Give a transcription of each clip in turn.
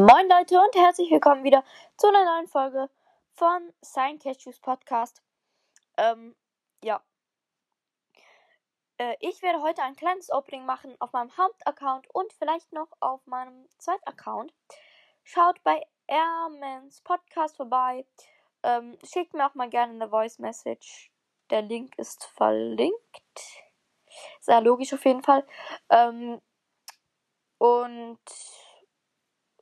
Moin Leute und herzlich willkommen wieder zu einer neuen Folge von Sign Cashews Podcast. Ähm, ja. Äh, ich werde heute ein kleines Opening machen auf meinem Hauptaccount und vielleicht noch auf meinem Zweitaccount. Schaut bei Airmans Podcast vorbei. Ähm, schickt mir auch mal gerne eine Voice Message. Der Link ist verlinkt. Sehr logisch auf jeden Fall. Ähm, und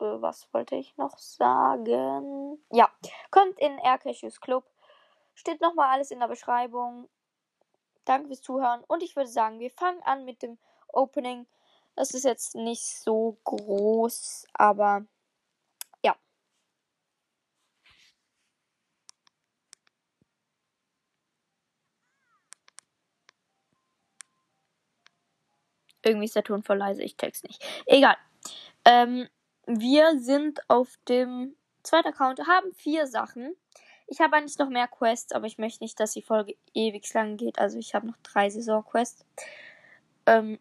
äh, was wollte ich noch sagen? Ja, kommt in Aircashews Club. Steht nochmal alles in der Beschreibung. Danke fürs Zuhören. Und ich würde sagen, wir fangen an mit dem Opening. Das ist jetzt nicht so groß, aber ja. Irgendwie ist der Ton voll leise, ich check's nicht. Egal. Ähm, wir sind auf dem zweiten Account, haben vier Sachen. Ich habe eigentlich noch mehr Quests, aber ich möchte nicht, dass die Folge ewig lang geht. Also ich habe noch drei Saison-Quests. Ähm,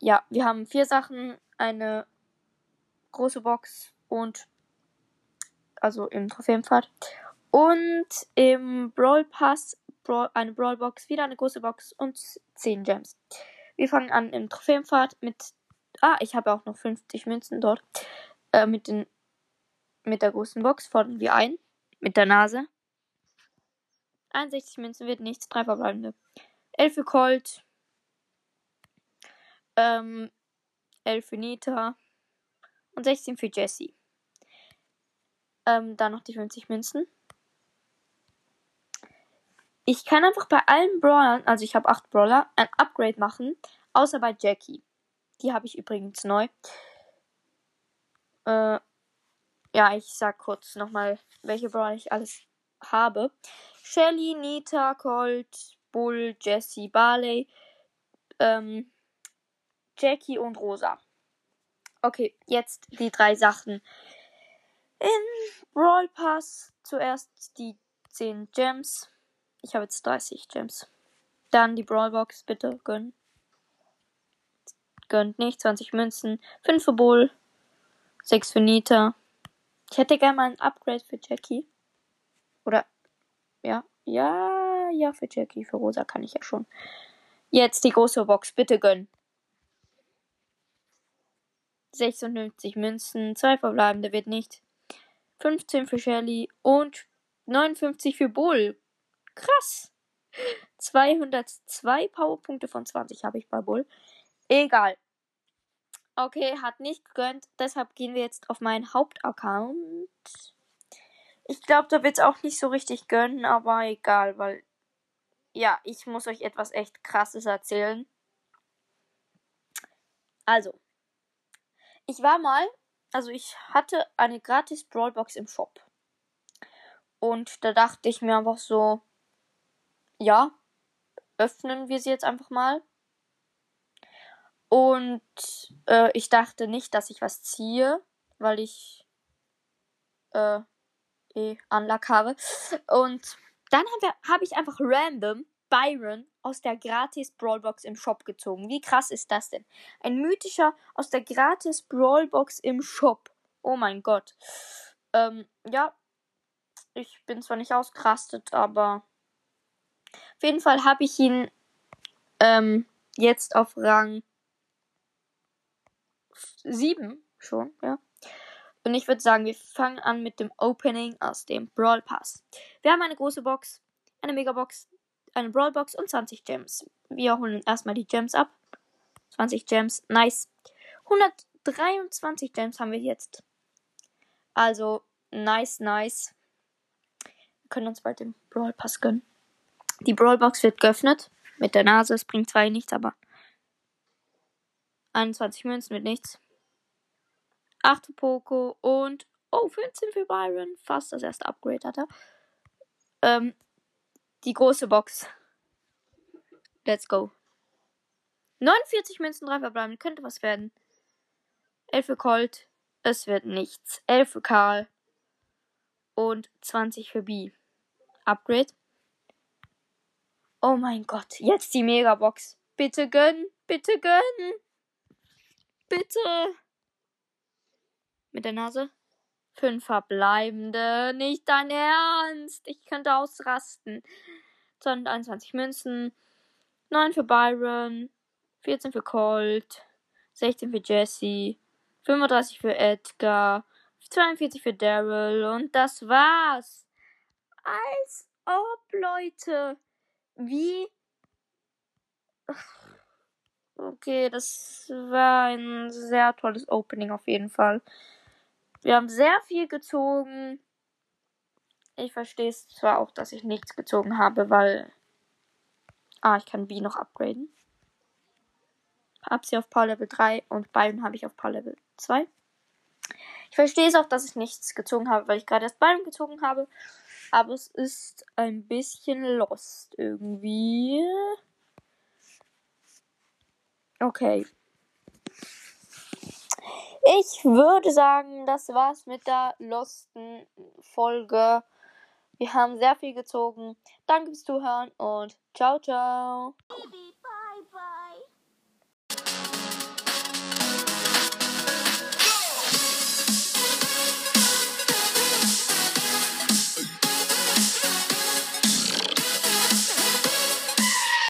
ja, wir haben vier Sachen, eine große Box und also im Trophäenpfad und im Brawl Pass Brawl, eine Brawl Box, wieder eine große Box und 10 Gems. Wir fangen an im Trophäenpfad mit Ah, ich habe auch noch 50 Münzen dort. Äh, mit, den, mit der großen Box fordern wir ein. Mit der Nase. 61 Münzen wird nichts. Drei verbleibende. 11 für Colt. Ähm, 11 für Nita. Und 16 für Jesse. Ähm, dann noch die 50 Münzen. Ich kann einfach bei allen Brawlern, also ich habe 8 Brawler, ein Upgrade machen. Außer bei Jackie. Die habe ich übrigens neu. Äh, ja, ich sag kurz nochmal, welche Brawler ich alles habe. Shelly, Nita, Colt, Bull, Jesse, Barley, ähm, Jackie und Rosa. Okay, jetzt die drei Sachen. In Brawl Pass zuerst die 10 Gems. Ich habe jetzt 30 Gems. Dann die Brawl Box, bitte gönnen gönnt nicht. 20 Münzen. 5 für Bull. 6 für Nita. Ich hätte gerne mal ein Upgrade für Jackie. Oder, ja, ja, ja, für Jackie. Für Rosa kann ich ja schon. Jetzt die große Box. Bitte gönn. 56 Münzen. 2 verbleibende wird nicht. 15 für Shelly und 59 für Bull. Krass. 202 Powerpunkte von 20 habe ich bei Bull. Egal. Okay, hat nicht gegönnt. Deshalb gehen wir jetzt auf meinen Hauptaccount. Ich glaube, da wird es auch nicht so richtig gönnen, aber egal, weil. Ja, ich muss euch etwas echt krasses erzählen. Also. Ich war mal. Also, ich hatte eine gratis Brawlbox im Shop. Und da dachte ich mir einfach so. Ja, öffnen wir sie jetzt einfach mal. Und äh, ich dachte nicht, dass ich was ziehe, weil ich äh, eh Unluck habe. Und dann habe hab ich einfach random Byron aus der gratis Brawlbox im Shop gezogen. Wie krass ist das denn? Ein mythischer aus der gratis Brawlbox im Shop. Oh mein Gott. Ähm, ja. Ich bin zwar nicht ausgerastet, aber auf jeden Fall habe ich ihn ähm, jetzt auf Rang 7 schon, ja. Und ich würde sagen, wir fangen an mit dem Opening aus dem Brawl Pass. Wir haben eine große Box, eine Megabox, eine Brawl Box und 20 Gems. Wir holen erstmal die Gems ab. 20 Gems, nice. 123 Gems haben wir jetzt. Also, nice, nice. Wir können uns bald den Brawl Pass gönnen. Die Brawl Box wird geöffnet. Mit der Nase, es bringt zwar nichts, aber 21 Münzen mit nichts. 8 für Poco und oh, 15 für Byron. Fast das erste Upgrade hat er. Ähm, die große Box. Let's go. 49 Münzen, 3 verbleiben. Könnte was werden. 11 für Colt. Es wird nichts. 11 für Karl. Und 20 für B. Upgrade. Oh mein Gott. Jetzt die Megabox. Bitte gönnen. Bitte gönnen. Bitte. mit der Nase. Fünf verbleibende. Nicht dein Ernst. Ich könnte ausrasten. 221 Münzen. 9 für Byron. 14 für Colt. 16 für Jesse. 35 für Edgar. 42 für Daryl. Und das war's. Als ob, Leute. Wie. Okay, das war ein sehr tolles Opening auf jeden Fall. Wir haben sehr viel gezogen. Ich verstehe es zwar auch, dass ich nichts gezogen habe, weil. Ah, ich kann B noch upgraden. Hab sie auf Power Level 3 und Byron habe ich auf Power Level 2. Ich verstehe es auch, dass ich nichts gezogen habe, weil ich gerade erst Byron gezogen habe. Aber es ist ein bisschen lost irgendwie. Okay. Ich würde sagen, das war's mit der losten Folge. Wir haben sehr viel gezogen. Danke fürs Zuhören und ciao, ciao.